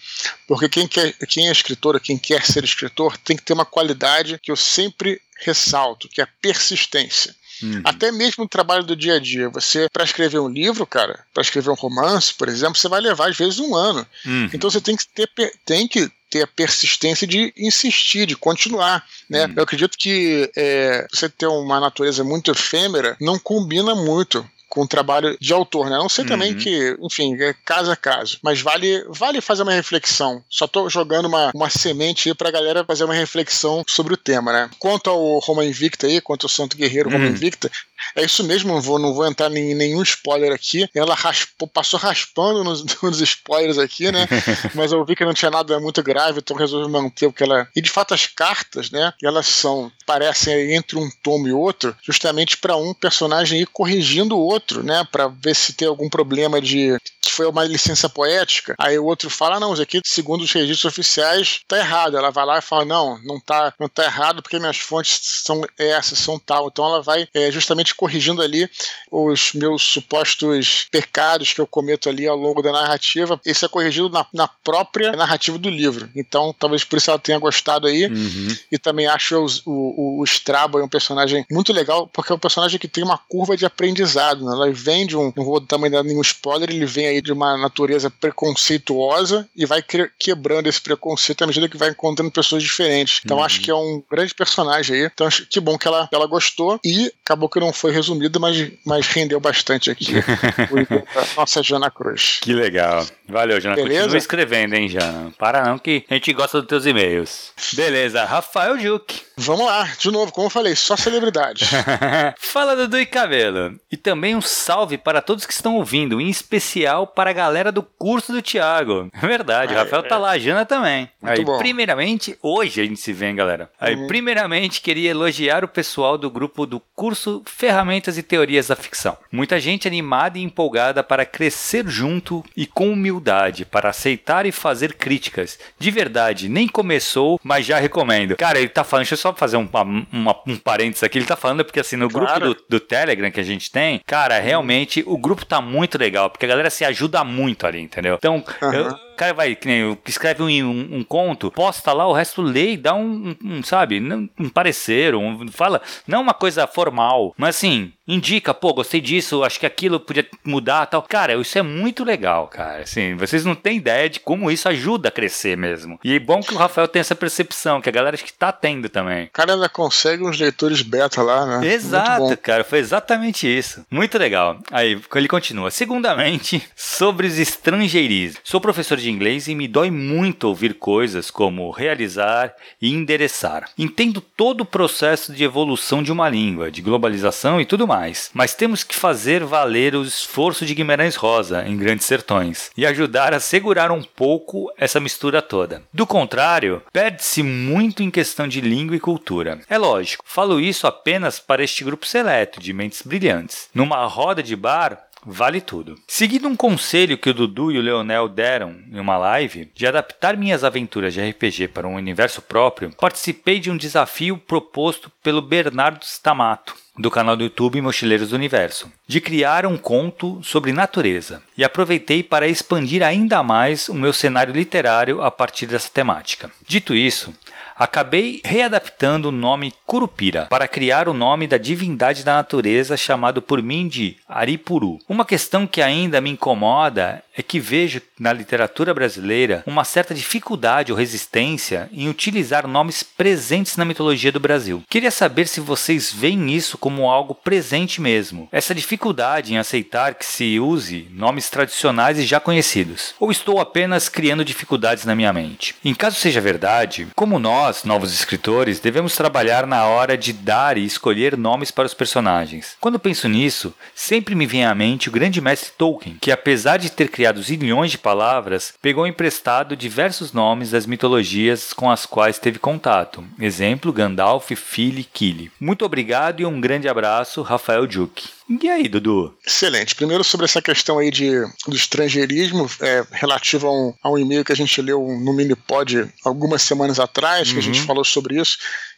Porque quem, quer, quem é escritor, quem quer ser escritor, tem que ter uma qualidade que eu sempre ressalto, que é a persistência. Uhum. Até mesmo no trabalho do dia a dia. Você, para escrever um livro, cara, para escrever um romance, por exemplo, você vai levar às vezes um ano. Uhum. Então você tem que ter, tem que ter a persistência de insistir, de continuar. Né? Uhum. Eu acredito que é, você ter uma natureza muito efêmera não combina muito com o trabalho de autor, né? Não sei uhum. também que, enfim, é caso a caso, mas vale, vale fazer uma reflexão. Só tô jogando uma, uma semente aí pra galera fazer uma reflexão sobre o tema, né? Quanto ao Roma Invicta aí, quanto ao Santo Guerreiro Roma uhum. Invicta, é isso mesmo, não vou, não vou entrar em nenhum spoiler aqui. Ela raspou, passou raspando nos, [laughs] nos spoilers aqui, né? [laughs] Mas eu vi que não tinha nada muito grave, então resolvi manter o que ela. E de fato, as cartas, né? Elas são, parecem entre um tomo e outro, justamente para um personagem ir corrigindo o outro, né? Para ver se tem algum problema de que foi uma licença poética. Aí o outro fala: não, isso aqui, segundo os registros oficiais, tá errado. Ela vai lá e fala: não, não tá, não tá errado porque minhas fontes são essas, são tal. Então ela vai é, justamente corrigindo ali os meus supostos pecados que eu cometo ali ao longo da narrativa. Isso é corrigido na, na própria narrativa do livro. Então talvez por isso ela tenha gostado aí. Uhum. E também acho o, o, o Strabo um personagem muito legal, porque é um personagem que tem uma curva de aprendizado. Né? Ela vem de um, não vou também dar nenhum spoiler, ele vem aí de uma natureza preconceituosa e vai quebrando esse preconceito à medida que vai encontrando pessoas diferentes. Então uhum. acho que é um grande personagem aí. Então acho que bom que ela, ela gostou e acabou que não foi resumido, mas, mas rendeu bastante aqui [laughs] nossa Jana Cruz. Que legal. Valeu, Jana. Beleza? Continua escrevendo, hein, Jana. Para não que a gente gosta dos teus e-mails. Beleza. Rafael Juque. Vamos lá, de novo, como eu falei, só celebridade. [laughs] Fala Dudu e Cabelo. E também um salve para todos que estão ouvindo, em especial para a galera do curso do Thiago. É verdade, o Rafael é. tá lá, a Jana também. Muito Aí, bom. primeiramente, hoje a gente se vê, hein, galera. Aí, uhum. primeiramente, queria elogiar o pessoal do grupo do curso Ferramentas e Teorias da Ficção. Muita gente animada e empolgada para crescer junto e com humildade, para aceitar e fazer críticas. De verdade, nem começou, mas já recomendo. Cara, ele tá falando, deixa eu só fazer um, uma, um parênteses aqui. Ele tá falando porque, assim, no claro. grupo do, do, Telegram que a gente tem, cara, realmente o grupo tá muito legal, porque a galera se ajuda muito ali, entendeu? Então, uhum. eu cara vai, que nem escreve um, um, um, conto, posta lá, o resto lê e dá um, um, sabe, um parecer, um, fala, não uma coisa formal, mas assim, indica, pô, gostei disso, acho que aquilo podia mudar tal. Cara, isso é muito legal, cara. Assim, vocês não têm ideia de como isso ajuda a crescer mesmo. E é bom que o Rafael tenha essa percepção, que a galera acho que tá tendo também. O cara ainda consegue uns leitores beta lá, né? Exato, cara, foi exatamente isso. Muito legal. Aí ele continua. Segundamente, [laughs] sobre os estrangeirismos. Sou professor de inglês e me dói muito ouvir coisas como realizar e endereçar. Entendo todo o processo de evolução de uma língua, de globalização e tudo mais, mas temos que fazer valer o esforço de Guimarães Rosa em Grandes Sertões e ajudar a segurar um pouco essa mistura toda. Do contrário, perde-se muito em questão de língua e cultura. É lógico, falo isso apenas para este grupo seleto de mentes brilhantes. Numa roda de bar, vale tudo. Seguindo um conselho que o Dudu e o Leonel deram em uma live, de adaptar minhas aventuras de RPG para um universo próprio, participei de um desafio proposto pelo Bernardo Stamato, do canal do YouTube Mochileiros do Universo, de criar um conto sobre natureza, e aproveitei para expandir ainda mais o meu cenário literário a partir dessa temática. Dito isso, acabei readaptando o nome Curupira para criar o nome da divindade da natureza chamado por mim de Aripuru. Uma questão que ainda me incomoda é que vejo na literatura brasileira uma certa dificuldade ou resistência em utilizar nomes presentes na mitologia do Brasil. Queria saber se vocês veem isso como algo presente mesmo, essa dificuldade em aceitar que se use nomes tradicionais e já conhecidos, ou estou apenas criando dificuldades na minha mente. Em caso seja verdade, como nós, novos escritores, devemos trabalhar na hora de dar e escolher nomes para os personagens. Quando penso nisso, sempre me vem à mente o grande mestre Tolkien, que apesar de ter criado zilhões de palavras, pegou emprestado diversos nomes das mitologias com as quais teve contato. Exemplo, Gandalf, Fili, Kili. Muito obrigado e um grande abraço, Rafael Duque. E aí, Dudu? Excelente. Primeiro sobre essa questão aí de, do estrangeirismo, é, relativo a um, a um e-mail que a gente leu no Minipod algumas semanas atrás, que uhum. a gente uhum. falou sobre isso.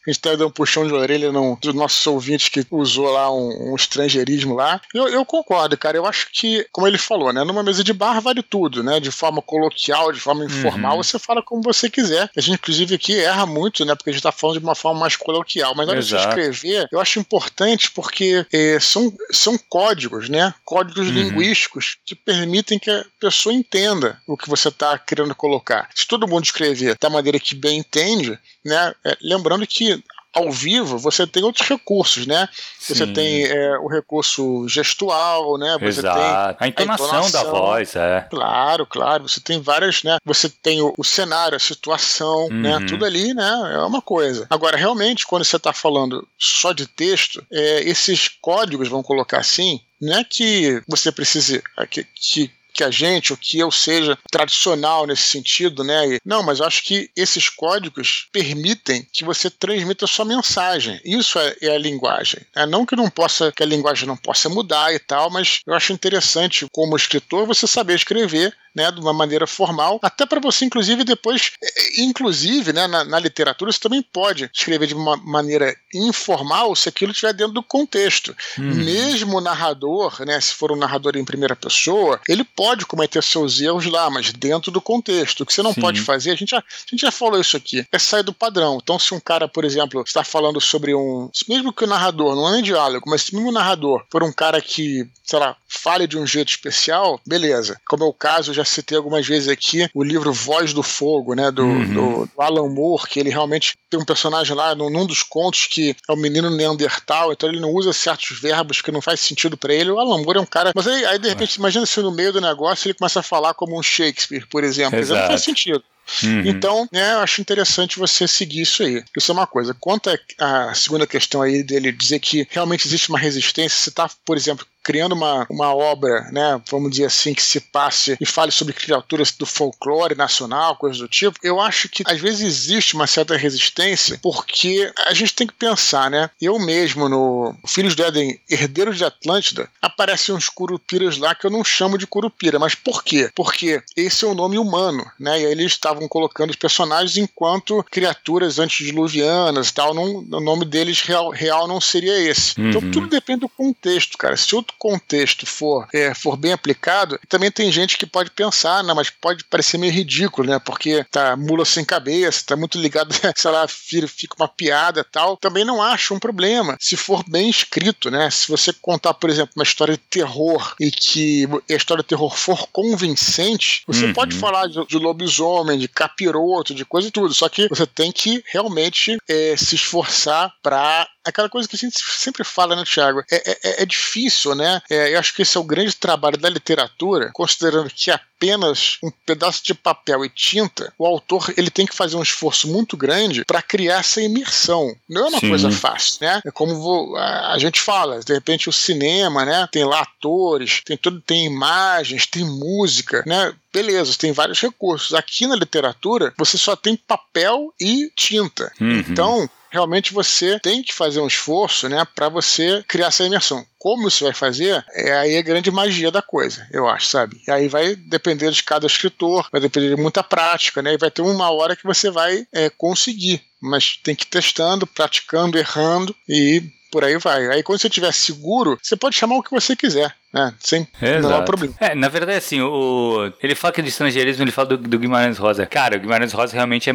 A gente tá dando um puxão de orelha no, dos nossos ouvintes que usou lá um, um estrangeirismo lá. Eu, eu, concordo, cara. Eu acho que, como ele falou, né? Numa mesa de bar vale tudo, né? De forma coloquial, de forma informal, uhum. você fala como você quiser. A gente, inclusive, aqui erra muito, né? Porque a gente tá falando de uma forma mais coloquial. Mas na hora de escrever, eu acho importante porque é, são são códigos, né? Códigos uhum. linguísticos que permitem que a pessoa entenda o que você está querendo colocar. Se todo mundo escrever da maneira que bem entende, né? É, lembrando que ao vivo você tem outros recursos, né? Sim. Você tem é, o recurso gestual, né? Você Exato. tem a entonação, a entonação, da voz, é. Claro, claro. Você tem várias, né? Você tem o, o cenário, a situação, né? uhum. né? Tudo ali, né? É uma coisa. Agora, realmente, quando você está falando só de texto, é, esses códigos, vamos colocar assim, não é que você precise é, que, que que a gente, ou que eu seja tradicional nesse sentido, né? Não, mas eu acho que esses códigos permitem que você transmita a sua mensagem. Isso é, é a linguagem. É, não que não possa, que a linguagem não possa mudar e tal, mas eu acho interessante, como escritor, você saber escrever né, de uma maneira formal, até para você, inclusive, depois, é, inclusive, né, na, na, literatura, você também pode escrever de uma maneira informal se aquilo estiver dentro do contexto. Hum. Mesmo o narrador, né, se for um narrador em primeira pessoa, ele pode cometer seus erros lá, mas dentro do contexto. O que você não Sim. pode fazer, a gente, já, a gente já falou isso aqui, é sair do padrão. Então, se um cara, por exemplo, está falando sobre um. Mesmo que o narrador, não é nem diálogo, mas se mesmo o narrador for um cara que, sei lá, fale de um jeito especial, beleza. Como é o caso, já citei algumas vezes aqui o livro Voz do Fogo, né, do, uhum. do, do Alan Moore, que ele realmente tem um personagem lá num, num, dos contos que é o menino Neandertal, então ele não usa certos verbos que não faz sentido para ele. O Alan Moore é um cara. Mas aí, aí de repente, é. imagina se no meio do negócio ele começa a falar como um Shakespeare, por exemplo. Exato. Não faz sentido. Uhum. Então, né, eu acho interessante você seguir isso aí. Isso é uma coisa. Quanto à segunda questão aí dele dizer que realmente existe uma resistência, você está, por exemplo, criando uma, uma obra, né, vamos dizer assim, que se passe e fale sobre criaturas do folclore nacional, coisas do tipo, eu acho que às vezes existe uma certa resistência, porque a gente tem que pensar, né? Eu mesmo, no Filhos do Éden, Herdeiros de Atlântida, aparecem uns curupiras lá que eu não chamo de curupira, mas por quê? Porque esse é o um nome humano, né? E aí eles estavam colocando os personagens enquanto criaturas antediluvianas e tal, não, o nome deles real, real não seria esse. Então, uhum. Então tudo depende do contexto, cara. Se eu contexto for, é, for bem aplicado, também tem gente que pode pensar, né, mas pode parecer meio ridículo, né? Porque tá mula sem cabeça, tá muito ligado, [laughs] sei lá, fica uma piada tal. Também não acho um problema. Se for bem escrito, né? Se você contar, por exemplo, uma história de terror e que a história de terror for convincente, você uhum. pode falar de, de, lobisomem, de capiroto, de coisa e tudo. Só que você tem que realmente é, se esforçar para aquela coisa que a gente sempre fala, né, Tiago? É, é, é, difícil, né? É, eu acho que esse é o grande trabalho da literatura, considerando que apenas um pedaço de papel e tinta, o autor ele tem que fazer um esforço muito grande para criar essa imersão. Não é uma Sim. coisa fácil, né? É como vou, a, a, gente fala, de repente o cinema, né? Tem lá atores, tem tudo, tem imagens, tem música, né? beleza, tem vários recursos. Aqui na literatura, você só tem papel e tinta. Uhum. Então, realmente você tem que fazer um esforço, né, para você criar essa imersão. Como você vai fazer, é aí a grande magia da coisa, eu acho, sabe? E aí vai depender de cada escritor, vai depender de muita prática, né? E vai ter uma hora que você vai é, conseguir. Mas tem que ir testando, praticando, errando e por aí vai. Aí quando você estiver seguro, você pode chamar o que você quiser. É, sim. Exato. Não há problema. É, na verdade, assim, o, ele fala que é de estrangeirismo, ele fala do, do, Guimarães Rosa. Cara, o Guimarães Rosa realmente é,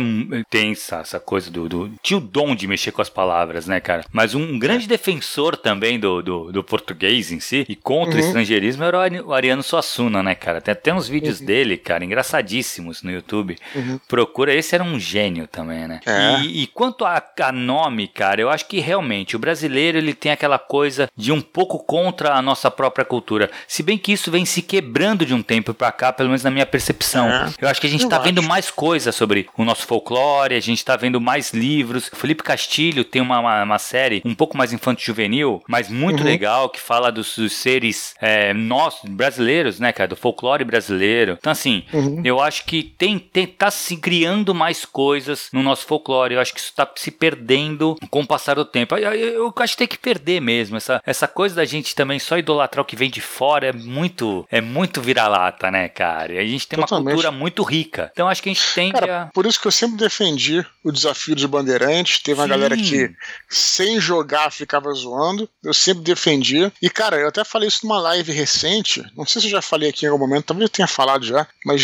tem essa, essa coisa do, do, Tinha o dom de mexer com as palavras, né, cara? Mas um grande defensor também do, do, do português em si e contra uhum. o estrangeirismo era o Ariano Suassuna, né, cara? Tem até uns vídeos uhum. dele, cara, engraçadíssimos no YouTube. Uhum. Procura, esse era um gênio também, né? É. E, e, quanto a, a nome, cara, eu acho que realmente o brasileiro ele tem aquela coisa de um pouco contra a nossa própria cultura. Se bem que isso vem se quebrando de um tempo para cá, pelo menos na minha percepção. É, eu acho que a gente está vendo mais coisas sobre o nosso folclore, a gente está vendo mais livros. O Felipe Castilho tem uma, uma, uma série um pouco mais infanto-juvenil, mas muito uhum. Que fala dos, dos seres é, nossos, brasileiros, né, cara? Do folclore brasileiro. Então, assim, uhum. eu acho que tem, tem, tá se criando mais coisas no nosso folclore. Eu acho que isso está se perdendo com o passar do tempo. Eu, eu, eu acho que tem que perder mesmo. Essa, essa coisa da gente também só idolatrar o que vem de fora é muito é muito vira-lata, né, cara? E a gente tem Totalmente. uma cultura muito rica. Então acho que a gente tem cara, Por isso que eu sempre defendi o desafio dos bandeirantes. Teve uma Sim. galera que sem jogar ficava zoando. Eu sempre defendi. E, cara, eu até falei isso numa live recente. Não sei se eu já falei aqui em algum momento, talvez eu tenha falado já, mas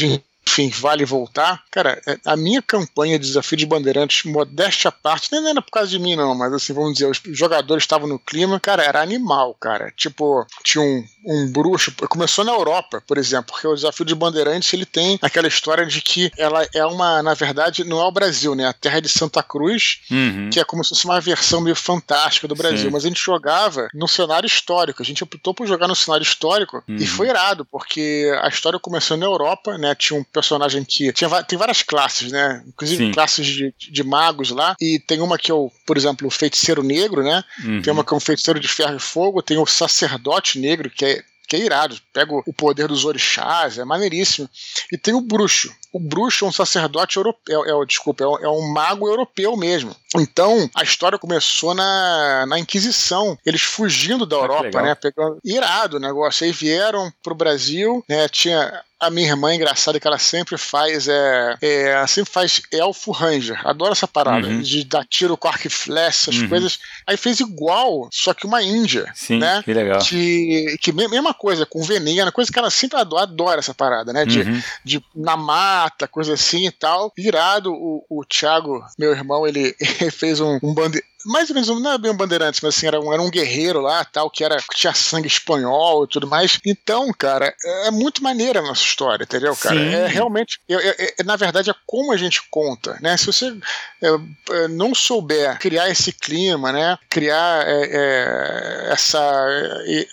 enfim, vale voltar. Cara, é, a minha campanha de desafio de bandeirantes, modéstia à parte, nem era por causa de mim, não, mas assim, vamos dizer, os jogadores estavam no clima, cara, era animal, cara. Tipo, tinha um, um bruxo, começou na Europa, por exemplo, porque o desafio de bandeirantes ele tem aquela história de que ela é uma, na verdade, não é o Brasil, né? A terra de Santa Cruz, uhum. que é como se fosse uma versão meio fantástica do Brasil, Sim. mas a gente jogava no cenário histórico, a gente optou por jogar no cenário histórico uhum. e foi irado, porque a história começou na Europa, né? Tinha um personagem que. Tinha, tem várias classes, né? Inclusive Sim. classes de, de magos lá. E tem uma que é o, por exemplo, o feiticeiro negro, né? Uhum. Tem uma que é um feiticeiro de ferro e fogo, tem o sacerdote negro, que é que é irado. Pega o poder dos orixás, é maneiríssimo. E tem o bruxo. O bruxo é um sacerdote europeu, é, é, desculpa, é, é um mago europeu mesmo. Então, a história começou na, na Inquisição. Eles fugindo da ah, Europa, né? Pegando. Irado o negócio. Aí vieram pro Brasil, né? Tinha a minha irmã, engraçada, que ela sempre faz é, é ela sempre faz elfo ranger. Adoro essa parada uhum. de dar tiro com arco e flecha, essas uhum. coisas. Aí fez igual, só que uma índia. Sim, né? que legal. Que, que mesma coisa, com veneno, coisa que ela sempre adora, adora essa parada, né? De, uhum. de na mata, coisa assim e tal. Irado, o, o Thiago, meu irmão, ele, [laughs] ele fez um, um bande mais ou menos, não é bem um bandeirante, mas assim, era um, era um guerreiro lá, tal, que era que tinha sangue espanhol e tudo mais. Então, cara, é muito maneira a nossa história, entendeu, cara? Sim. É realmente, é, é, na verdade, é como a gente conta, né? Se você é, é não souber criar esse clima, né? Criar é, essa,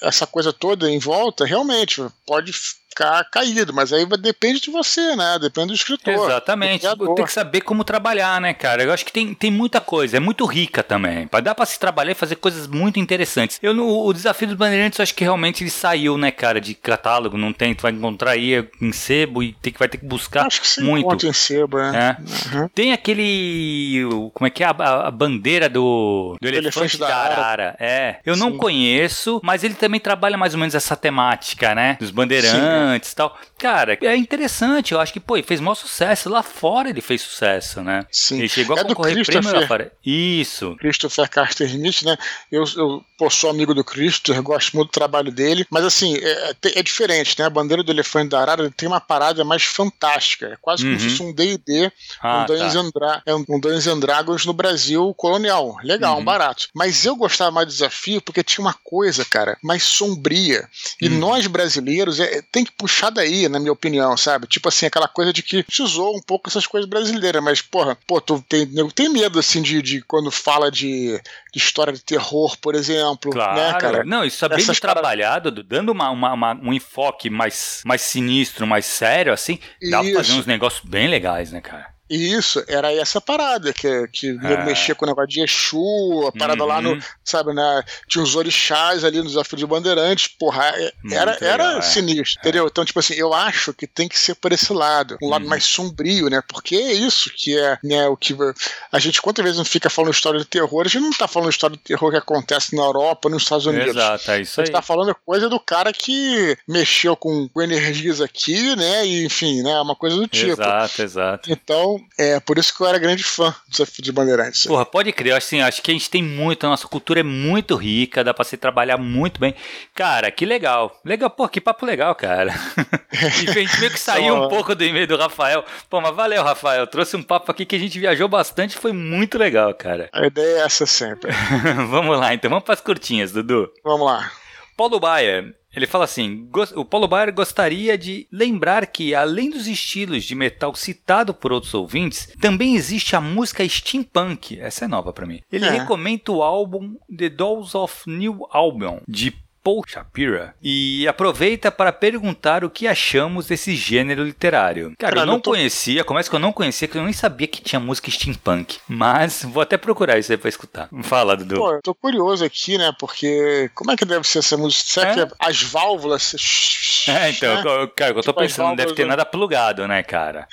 essa coisa toda em volta, realmente pode ficar caído, mas aí depende de você, né? Depende do escritor. Exatamente. Tem que saber como trabalhar, né, cara? Eu acho que tem, tem muita coisa, é muito rica também. Dá para se trabalhar e fazer coisas muito interessantes. Eu no o desafio dos bandeirantes, eu acho que realmente ele saiu, né, cara, de catálogo, não tem, tu vai encontrar aí em sebo e tem que vai ter que buscar acho que muito. em sebo, é. é. Uhum. Tem aquele, como é que é a, a bandeira do, do elefante, elefante da, da arara. arara. É. Eu sim. não conheço, mas ele também trabalha mais ou menos essa temática, né? Dos bandeirantes. Sim antes tal. Cara, é interessante. Eu acho que, pô, ele fez maior sucesso. Lá fora ele fez sucesso, né? Sim. Ele chegou é a concorrer prêmio lá fora. Isso. Christopher Carter Smith, né? Eu, eu pô, sou amigo do Christopher, gosto muito do trabalho dele, mas assim, é, é, diferente, né? A bandeira do elefante da Arara tem uma parada mais fantástica, é quase uhum. como se fosse um D&D, ah, um, Dungeons tá. É um Dungeons and Dragons no Brasil colonial. Legal, uhum. um barato. Mas eu gostava mais do desafio porque tinha uma coisa, cara, mais sombria. E uhum. nós brasileiros é, tem que puxar daí, na minha opinião, sabe? Tipo assim, aquela coisa de que precisou um pouco essas coisas brasileiras, mas, porra, pô, tu tem, tenho medo, assim, de, de quando fala de, de história de terror, por exemplo. Né, claro. Né, cara? Não, isso é bem trabalhado, cara... dando uma, uma, uma, um enfoque mais, mais sinistro, mais sério, assim, dá isso. pra fazer uns negócios bem legais, né, cara? Isso, era essa parada, que, que é. mexia com o negócio de Exu, a parada uhum. lá no, uhum. sabe, né? Tinha os orixás ali no desafio de Bandeirantes, porra, é, era, legal, era é. sinistro, é. entendeu? Então, tipo assim, eu acho que tem que ser por esse lado, um uhum. lado mais sombrio, né? Porque é isso que é, né, o que a gente, quantas vezes não fica falando história de terror, a gente não tá falando história de terror que acontece na Europa, nos Estados Unidos. Exato, é isso aí. A gente tá falando coisa do cara que mexeu com, com energias aqui, né? E, enfim, né? Uma coisa do tipo. Exato, exato. Então, é por isso que eu era grande fã do Desafio de Bandeirantes. Porra, pode crer, assim, acho que a gente tem muito, a nossa cultura é muito rica, dá pra se trabalhar muito bem. Cara, que legal. Legal, pô, que papo legal, cara. [laughs] e a gente meio que saiu um pouco do e-mail do Rafael. Pô, mas valeu, Rafael. Trouxe um papo aqui que a gente viajou bastante, foi muito legal, cara. A ideia é essa sempre. [laughs] vamos lá, então vamos pras curtinhas, Dudu. Vamos lá. Paulo Baia, ele fala assim: o Paulo Baier gostaria de lembrar que, além dos estilos de metal citado por outros ouvintes, também existe a música steampunk. Essa é nova para mim. Ele é. recomenda o álbum The Dolls of New Album, de Paul Shapira e aproveita para perguntar o que achamos desse gênero literário. Cara, eu não tô... conhecia, começa que eu não conhecia, que eu nem sabia que tinha música steampunk. Mas vou até procurar isso aí pra escutar. Fala, Dudu. Pô, eu tô curioso aqui, né? Porque como é que deve ser essa música? Será é? que as válvulas. É, então, né? cara, eu tô tipo, pensando, não deve ter nada plugado, né, cara?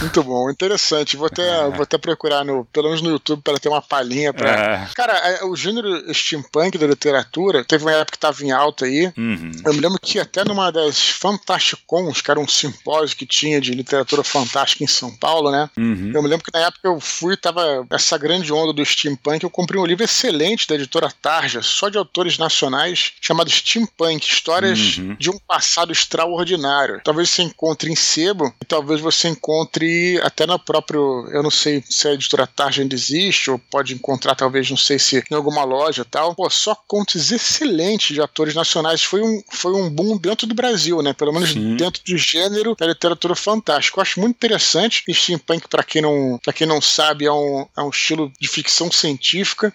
Muito bom, interessante. Vou até, [laughs] é. vou até procurar, no, pelo menos no YouTube, para ter uma palhinha. Pra... É. Cara, o gênero steampunk da literatura teve uma época que tava em alta aí. Uhum. Eu me lembro que até numa das Fantasticons, que era um simpósio que tinha de literatura fantástica em São Paulo, né? Uhum. Eu me lembro que na época eu fui, tava essa grande onda do steampunk, eu comprei um livro excelente da editora Tarja, só de autores nacionais, chamado Steampunk, Histórias uhum. de um Passado Extraordinário. Talvez você encontre em sebo, e talvez você encontre até no próprio, eu não sei se a editora Tarja ainda existe, ou pode encontrar talvez, não sei se em alguma loja e tal. Pô, só contos excelentes de atores nacionais foi um, foi um boom dentro do Brasil, né? Pelo menos Sim. dentro do gênero da literatura fantástica. Eu acho muito interessante. E steampunk, para quem não, quem não sabe, é um, é um estilo de ficção científica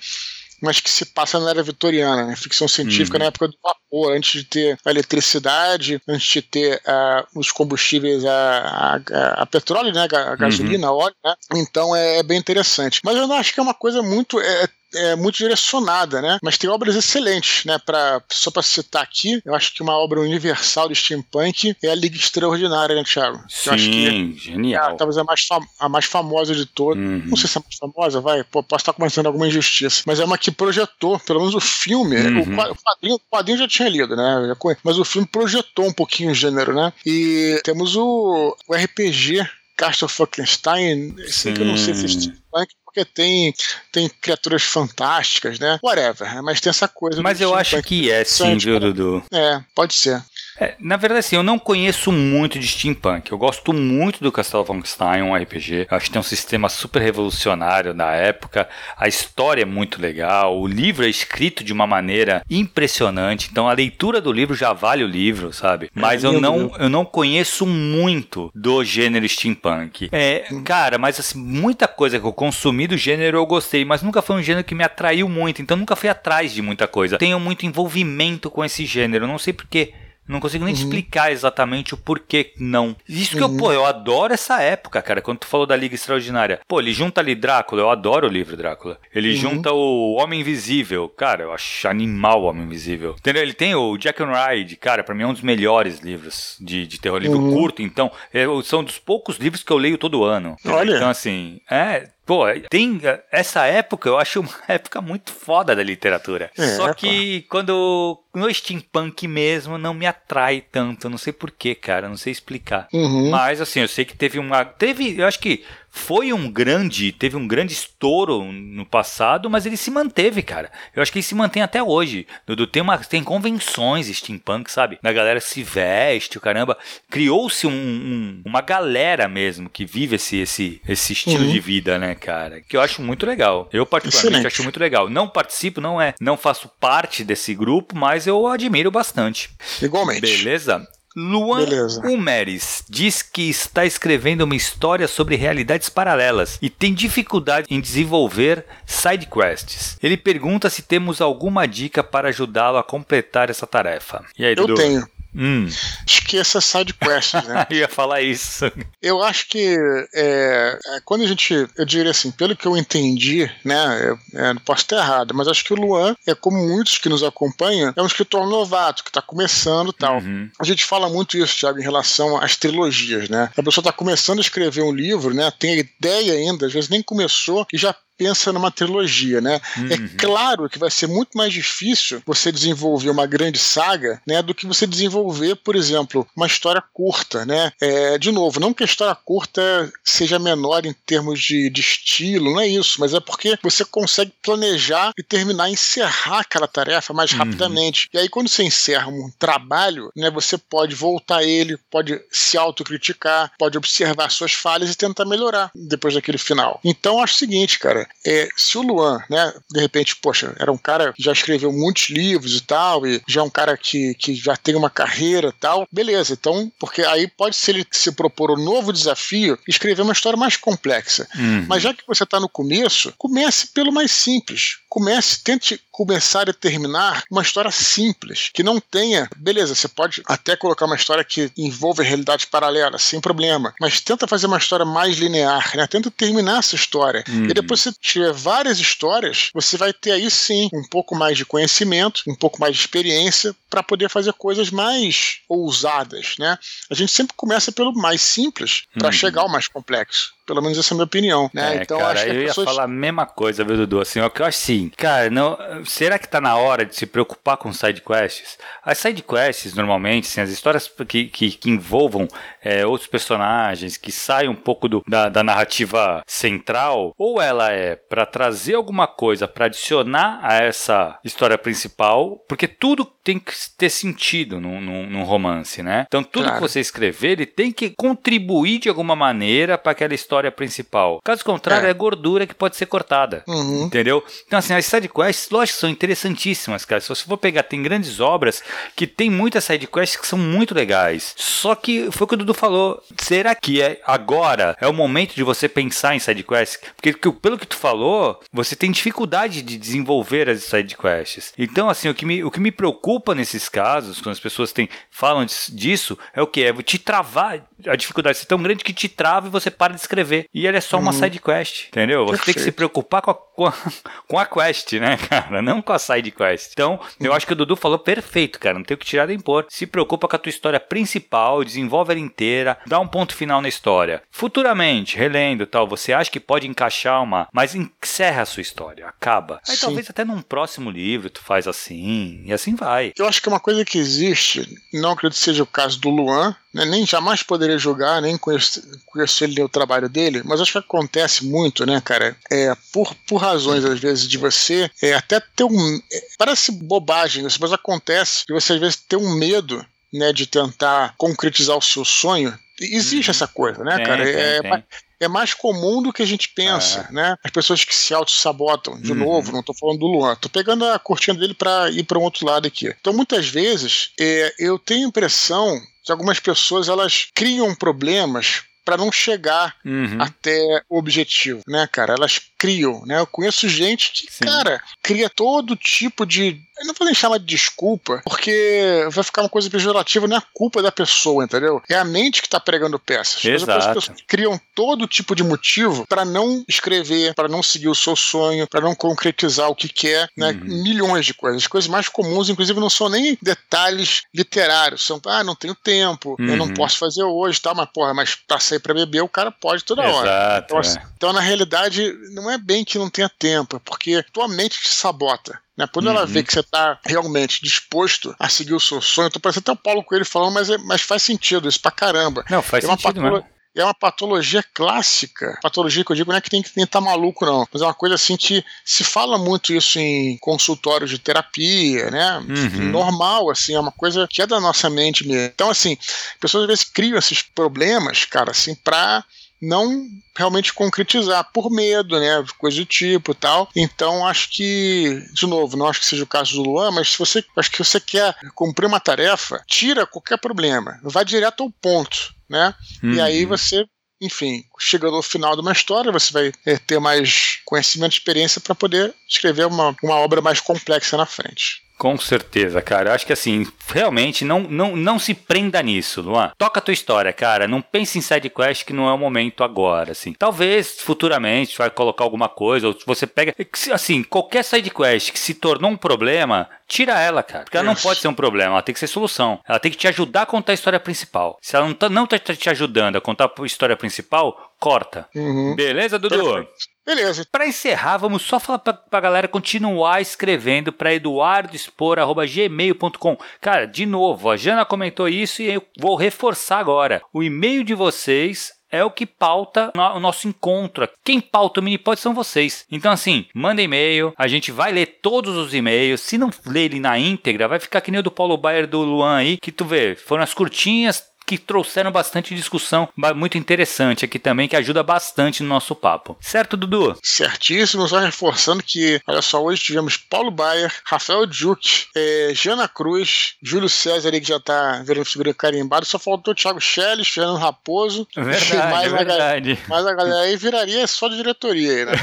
mas que se passa na era vitoriana, né? ficção científica uhum. na época do vapor, antes de ter a eletricidade, antes de ter uh, os combustíveis a, a, a petróleo, né? a, gasolina, uhum. óleo, né? Então é, é, bem interessante. Mas eu não acho que é uma coisa muito. É, é muito direcionada, né? Mas tem obras excelentes, né? Pra, só para citar aqui, eu acho que uma obra universal de steampunk é a Liga Extraordinária, né, Thiago? Sim, eu acho que genial. É, talvez a mais, a mais famosa de todas. Uhum. Não sei se é a mais famosa, vai, pô, posso estar começando alguma injustiça, mas é uma que projetou, pelo menos o filme, uhum. o, quadrinho, o quadrinho já tinha lido, né? Mas o filme projetou um pouquinho o gênero, né? E temos o, o RPG Castle Frankenstein, sei que eu não sei se é steampunk, porque tem, tem criaturas fantásticas, né? Whatever, mas tem essa coisa. Mas eu acho que é sim, viu, Dudu? É, pode ser. É, na verdade, assim, eu não conheço muito de steampunk. Eu gosto muito do Castle Frankenstein, um RPG. Eu acho que tem um sistema super revolucionário na época. A história é muito legal. O livro é escrito de uma maneira impressionante. Então, a leitura do livro já vale o livro, sabe? É mas é, eu, não, eu não conheço muito do gênero steampunk. É, cara, mas assim, muita coisa que eu consumi do gênero eu gostei, mas nunca foi um gênero que me atraiu muito. Então, nunca fui atrás de muita coisa. Tenho muito envolvimento com esse gênero. Não sei porquê. Não consigo nem uhum. explicar exatamente o porquê não. Isso que uhum. eu, pô, eu adoro essa época, cara. Quando tu falou da Liga Extraordinária. Pô, ele junta ali Drácula, eu adoro o livro Drácula. Ele uhum. junta o Homem Invisível. Cara, eu acho animal o Homem Invisível. Entendeu? Ele tem o Jack and Ride, cara, pra mim é um dos melhores livros de, de terror. Livro uhum. curto, então. É, são dos poucos livros que eu leio todo ano. Olha. Então, assim, é. Pô, tem essa época, eu acho uma [laughs] época muito foda da literatura. É, Só que pô. quando no steampunk mesmo não me atrai tanto, não sei porquê, cara, não sei explicar. Uhum. Mas assim, eu sei que teve uma, teve, eu acho que foi um grande, teve um grande estouro no passado, mas ele se manteve, cara. Eu acho que ele se mantém até hoje. Dudu, tem, uma, tem convenções steampunk, sabe? Da galera se veste, o caramba. Criou-se um, um, uma galera mesmo que vive esse, esse, esse estilo uhum. de vida, né, cara? Que eu acho muito legal. Eu, particularmente, Excelente. acho muito legal. Não participo, não é, não faço parte desse grupo, mas eu admiro bastante. Igualmente. Beleza? Luan Beleza. Humeres diz que está escrevendo uma história sobre realidades paralelas e tem dificuldade em desenvolver side quests. Ele pergunta se temos alguma dica para ajudá-lo a completar essa tarefa. E aí, Eu Dudu? tenho. Hum. Esqueça side quests, né? [laughs] eu ia falar isso. Eu acho que é, é, quando a gente, eu diria assim, pelo que eu entendi, né, eu, é, não posso estar errado, mas acho que o Luan é como muitos que nos acompanham, é um escritor novato que está começando, tal. Uhum. A gente fala muito isso, Thiago, em relação às trilogias, né? A pessoa está começando a escrever um livro, né? Tem a ideia ainda, às vezes nem começou e já pensa numa trilogia, né? É uhum. É claro que vai ser muito mais difícil você desenvolver uma grande saga, né, do que você desenvolver, por exemplo, uma história curta, né? É, de novo, não que a história curta seja menor em termos de, de estilo, não é isso, mas é porque você consegue planejar e terminar, encerrar aquela tarefa mais uhum. rapidamente. E aí, quando você encerra um trabalho, né, você pode voltar a ele, pode se autocriticar, pode observar suas falhas e tentar melhorar depois daquele final. Então, acho o seguinte, cara, é, se o Luan, né, de repente, poxa, era um cara que já escreveu muitos livros e tal, e já é um cara que, que já tem uma carreira e tal, beleza, então, porque aí pode ser ele se propor um novo desafio escrever uma história mais complexa. Uhum. Mas já que você está no começo, comece pelo mais simples. Comece, tente começar e terminar uma história simples, que não tenha, beleza, você pode até colocar uma história que envolve realidades paralelas, sem problema, mas tenta fazer uma história mais linear, né? Tenta terminar essa história. Uhum. E depois você tiver várias histórias, você vai ter aí sim um pouco mais de conhecimento, um pouco mais de experiência para poder fazer coisas mais ousadas, né? A gente sempre começa pelo mais simples para uhum. chegar ao mais complexo. Pelo menos essa é a minha opinião, né? É, então cara, acho que eu pessoas... ia falar a mesma coisa, viu, Dudu? Assim, eu acho assim, cara, não, será que tá na hora de se preocupar com side quests? As side quests, normalmente, assim, as histórias que, que, que envolvam é, outros personagens, que saem um pouco do, da, da narrativa central, ou ela é para trazer alguma coisa para adicionar a essa história principal, porque tudo tem que ter sentido num, num, num romance, né? Então tudo claro. que você escrever, ele tem que contribuir de alguma maneira para aquela história principal. Caso contrário, é, é gordura que pode ser cortada, uhum. entendeu? Então assim, as sidequests, lógico, são interessantíssimas, cara. Se você for pegar, tem grandes obras que tem muitas sidequests que são muito legais. Só que foi o que o Dudu falou. Será que é agora é o momento de você pensar em sidequests? Porque pelo que tu falou, você tem dificuldade de desenvolver as sidequests. Então assim, o que me, o que me preocupa nesses casos, quando as pessoas têm, falam disso, é o que? É te travar. A dificuldade é tão grande que te trava e você para de escrever. E ele é só uma uhum. side quest, entendeu? Você Perfeito. tem que se preocupar com a, com a, [laughs] com, a, quest, né, [laughs] cara? Não com a side quest. Então, eu acho que o Dudu falou perfeito, cara. Não tem o que tirar nem pôr. Se preocupa com a tua história principal, desenvolve ela inteira, dá um ponto final na história. Futuramente, relendo tal, você acha que pode encaixar uma, mas encerra a sua história, acaba. Aí Sim. talvez até num próximo livro tu faz assim, e assim vai. Eu acho que uma coisa que existe, não acredito que seja o caso do Luan, né, nem jamais poderia julgar, nem conheço, conheço ele o trabalho dele, mas acho que acontece muito, né, cara? É, por, por razões, às vezes, de você é, até ter um. É, parece bobagem isso, mas acontece de você, às vezes, ter um medo né, de tentar concretizar o seu sonho. Existe uhum. essa coisa, né, tem, cara? Tem, é, tem é mais comum do que a gente pensa, é. né? As pessoas que se auto-sabotam, de uhum. novo, não estou falando do Luan, estou pegando a cortina dele para ir para um outro lado aqui. Então, muitas vezes, é, eu tenho a impressão que algumas pessoas elas criam problemas para não chegar uhum. até o objetivo, né, cara? Elas criam, né? Eu conheço gente que, Sim. cara, cria todo tipo de eu não vou nem chamar de desculpa, porque vai ficar uma coisa pejorativa, não é a culpa da pessoa, entendeu? É a mente que tá pregando peças. Exato. As pessoas criam todo tipo de motivo para não escrever, para não seguir o seu sonho, para não concretizar o que quer, né? Uhum. Milhões de coisas. As coisas mais comuns, inclusive, não são nem detalhes literários. São, ah, não tenho tempo, uhum. eu não uhum. posso fazer hoje, tá? Mas, porra, mas pra sair pra beber, o cara pode toda hora. Exato, então, assim, é. então, na realidade, não é bem que não tenha tempo, é porque tua mente te sabota. Né? Quando uhum. ela vê que você está realmente disposto a seguir o seu sonho, eu tô parecendo até o Paulo Coelho falando, mas, é, mas faz sentido isso pra caramba. Não, faz sentido patroa, mesmo é uma patologia clássica. Patologia que eu digo não é que tem que estar tá maluco, não. Mas é uma coisa assim que se fala muito isso em consultórios de terapia, né? Uhum. Normal, assim, é uma coisa que é da nossa mente mesmo. Então, assim, pessoas às vezes criam esses problemas, cara, assim, pra não realmente concretizar por medo, né, coisa do tipo, tal. Então acho que, de novo, não acho que seja o caso do Luan, mas se você, acho que você quer cumprir uma tarefa, tira qualquer problema, vai direto ao ponto, né? Uhum. E aí você enfim, chegando ao final de uma história, você vai é, ter mais conhecimento e experiência para poder escrever uma, uma obra mais complexa na frente. Com certeza, cara. Eu acho que assim, realmente não, não, não se prenda nisso, Luan. Toca a tua história, cara. Não pense em side quest que não é o momento agora, assim. Talvez futuramente vai colocar alguma coisa, ou você pega. Assim, qualquer side quest que se tornou um problema, tira ela, cara. Porque ela não pode ser um problema, ela tem que ser solução. Ela tem que te ajudar a contar a história principal. Se ela não tá, não tá te ajudando a contar a história principal, corta. Uhum. Beleza, Dudu? Perfeito. Beleza. Para encerrar, vamos só falar para a galera continuar escrevendo para eduardoespor@gmail.com. Cara, de novo, a Jana comentou isso e eu vou reforçar agora. O e-mail de vocês é o que pauta o nosso encontro. Quem pauta o Minipod são vocês. Então, assim, manda e-mail, a gente vai ler todos os e-mails. Se não ler ele na íntegra, vai ficar que nem o do Paulo Baier do Luan aí, que tu vê, foram as curtinhas, que trouxeram bastante discussão muito interessante aqui também, que ajuda bastante no nosso papo. Certo, Dudu? Certíssimo, só reforçando que, olha só, hoje tivemos Paulo Baier, Rafael Duque, é, Jana Cruz, Júlio César aí que já tá virando figura carimbada, só faltou Thiago Schelles, Fernando Raposo. Verdade, mais verdade. A, mas a galera aí viraria só de diretoria aí, né?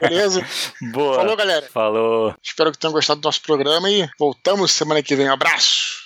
Beleza? [laughs] Boa. Falou, galera. Falou. Espero que tenham gostado do nosso programa e voltamos semana que vem. Um abraço.